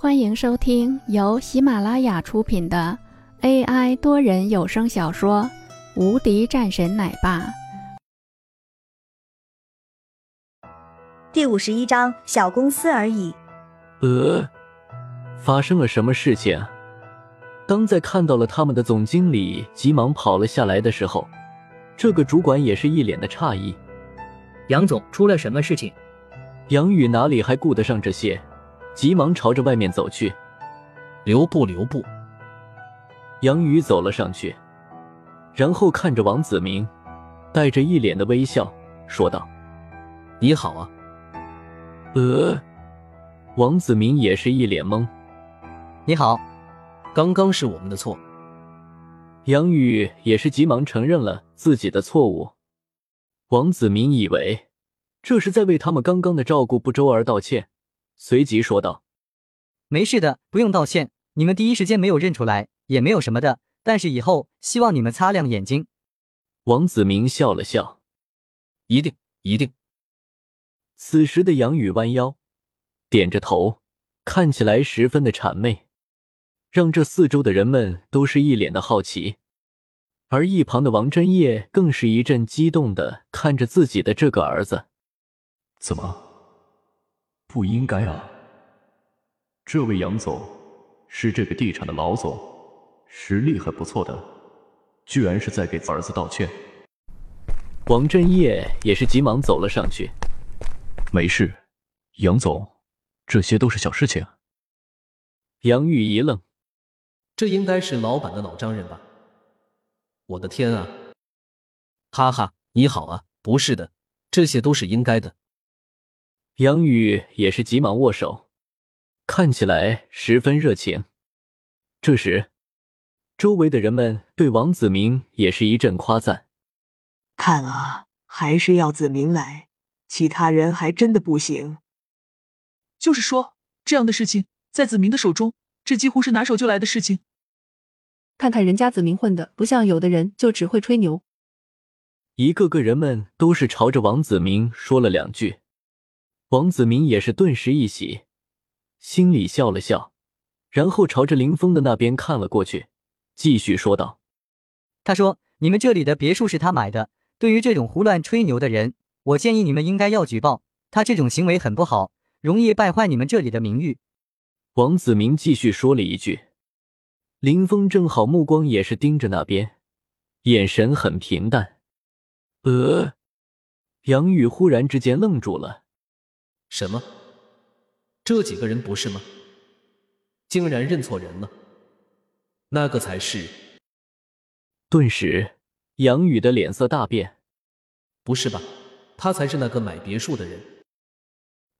欢迎收听由喜马拉雅出品的 AI 多人有声小说《无敌战神奶爸》第五十一章：小公司而已。呃，发生了什么事情？当在看到了他们的总经理急忙跑了下来的时候，这个主管也是一脸的诧异。杨总，出了什么事情？杨宇哪里还顾得上这些？急忙朝着外面走去，留步留步。杨宇走了上去，然后看着王子明，带着一脸的微笑说道：“你好啊。”呃，王子明也是一脸懵。你好，刚刚是我们的错。杨宇也是急忙承认了自己的错误。王子明以为这是在为他们刚刚的照顾不周而道歉。随即说道：“没事的，不用道歉。你们第一时间没有认出来，也没有什么的。但是以后希望你们擦亮眼睛。”王子明笑了笑：“一定，一定。”此时的杨宇弯腰，点着头，看起来十分的谄媚，让这四周的人们都是一脸的好奇。而一旁的王真叶更是一阵激动的看着自己的这个儿子：“怎么？”不应该啊！这位杨总是这个地产的老总，实力很不错的，居然是在给儿子道歉。王振业也是急忙走了上去。没事，杨总，这些都是小事情。杨玉一愣，这应该是老板的老丈人吧？我的天啊！哈哈，你好啊，不是的，这些都是应该的。杨宇也是急忙握手，看起来十分热情。这时，周围的人们对王子明也是一阵夸赞：“看啊，还是要子明来，其他人还真的不行。”就是说，这样的事情在子明的手中，这几乎是拿手就来的事情。看看人家子明混的，不像有的人就只会吹牛。一个个人们都是朝着王子明说了两句。王子明也是顿时一喜，心里笑了笑，然后朝着林峰的那边看了过去，继续说道：“他说你们这里的别墅是他买的。对于这种胡乱吹牛的人，我建议你们应该要举报他，这种行为很不好，容易败坏你们这里的名誉。”王子明继续说了一句，林峰正好目光也是盯着那边，眼神很平淡。呃，杨宇忽然之间愣住了。什么？这几个人不是吗？竟然认错人了，那个才是。顿时，杨宇的脸色大变。不是吧？他才是那个买别墅的人。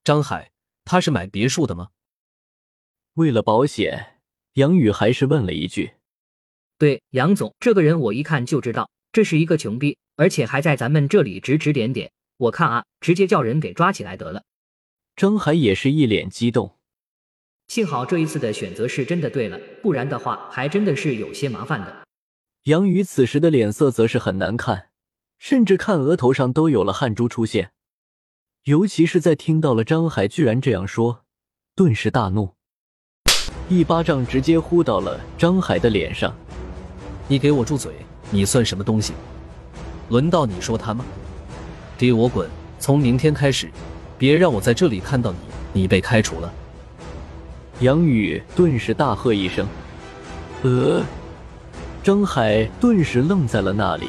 张海，他是买别墅的吗？为了保险，杨宇还是问了一句：“对，杨总，这个人我一看就知道，这是一个穷逼，而且还在咱们这里指指点点。我看啊，直接叫人给抓起来得了。”张海也是一脸激动，幸好这一次的选择是真的对了，不然的话还真的是有些麻烦的。杨宇此时的脸色则是很难看，甚至看额头上都有了汗珠出现，尤其是在听到了张海居然这样说，顿时大怒，一巴掌直接呼到了张海的脸上。你给我住嘴！你算什么东西？轮到你说他吗？给我滚！从明天开始。别让我在这里看到你！你被开除了。杨宇顿时大喝一声：“呃！”张海顿时愣在了那里，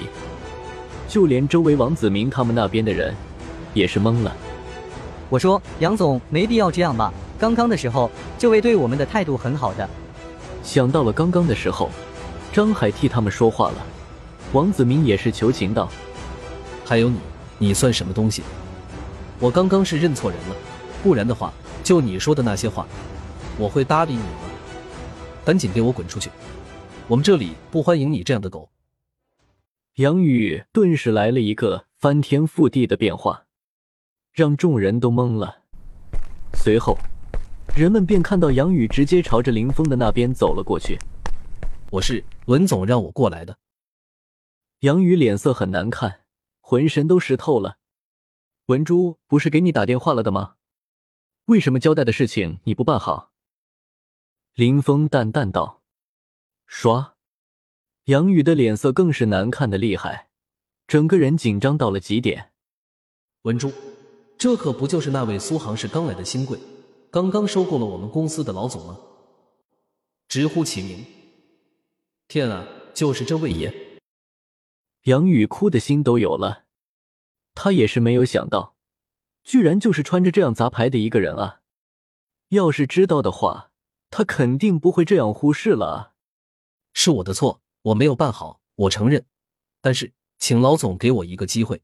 就连周围王子明他们那边的人也是懵了。我说：“杨总，没必要这样吧？刚刚的时候，这位对我们的态度很好的。”想到了刚刚的时候，张海替他们说话了，王子明也是求情道：“还有你，你算什么东西？”我刚刚是认错人了，不然的话，就你说的那些话，我会搭理你吗？赶紧给我滚出去！我们这里不欢迎你这样的狗。杨宇顿时来了一个翻天覆地的变化，让众人都懵了。随后，人们便看到杨宇直接朝着林峰的那边走了过去。我是文总让我过来的。杨宇脸色很难看，浑身都湿透了。文珠不是给你打电话了的吗？为什么交代的事情你不办好？林峰淡淡道。唰，杨宇的脸色更是难看的厉害，整个人紧张到了极点。文珠，这可不就是那位苏杭市刚来的新贵，刚刚收购了我们公司的老总吗？直呼其名。天啊，就是这位爷！杨宇哭的心都有了，他也是没有想到，居然就是穿着这样杂牌的一个人啊！要是知道的话，他肯定不会这样忽视了啊！是我的错，我没有办好，我承认。但是，请老总给我一个机会。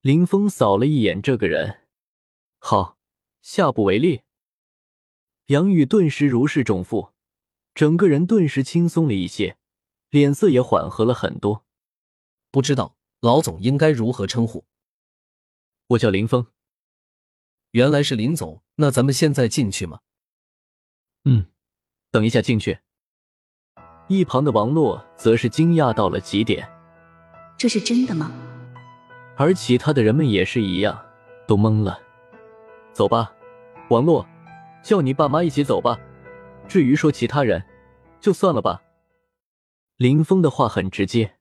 林峰扫了一眼这个人，好，下不为例。杨宇顿时如释重负，整个人顿时轻松了一些，脸色也缓和了很多。不知道老总应该如何称呼？我叫林峰。原来是林总，那咱们现在进去吗？嗯，等一下进去。一旁的王洛则是惊讶到了极点。这是真的吗？而其他的人们也是一样，都懵了。走吧，王洛，叫你爸妈一起走吧。至于说其他人，就算了吧。林峰的话很直接。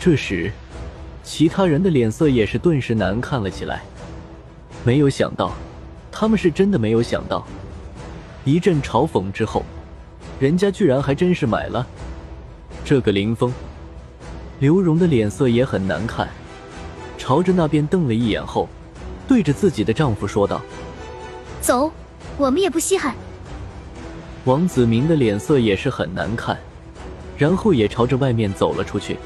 这时，其他人的脸色也是顿时难看了起来。没有想到，他们是真的没有想到。一阵嘲讽之后，人家居然还真是买了这个林峰。刘荣的脸色也很难看，朝着那边瞪了一眼后，对着自己的丈夫说道：“走，我们也不稀罕。”王子明的脸色也是很难看，然后也朝着外面走了出去。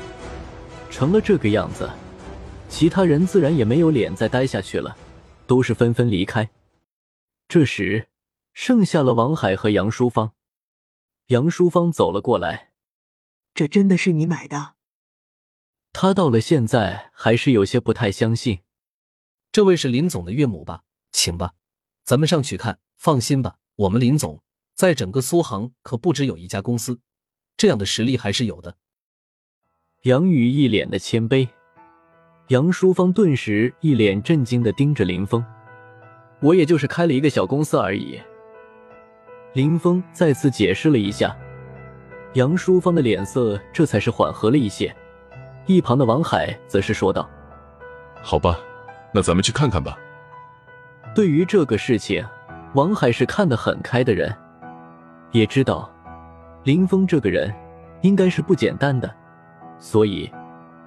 成了这个样子，其他人自然也没有脸再待下去了，都是纷纷离开。这时，剩下了王海和杨淑芳。杨淑芳走了过来：“这真的是你买的？”他到了现在还是有些不太相信。这位是林总的岳母吧？请吧，咱们上去看。放心吧，我们林总在整个苏杭可不只有一家公司，这样的实力还是有的。杨宇一脸的谦卑，杨淑芳顿时一脸震惊的盯着林峰。我也就是开了一个小公司而已。林峰再次解释了一下，杨淑芳的脸色这才是缓和了一些。一旁的王海则是说道：“好吧，那咱们去看看吧。”对于这个事情，王海是看得很开的人，也知道林峰这个人应该是不简单的。所以，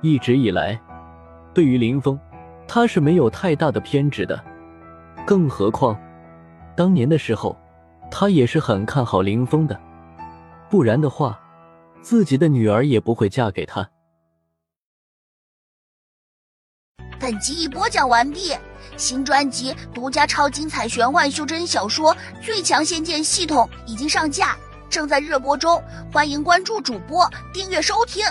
一直以来，对于林峰，他是没有太大的偏执的。更何况，当年的时候，他也是很看好林峰的。不然的话，自己的女儿也不会嫁给他。本集已播讲完毕，新专辑独家超精彩玄幻修真小说《最强仙剑系统》已经上架，正在热播中，欢迎关注主播，订阅收听。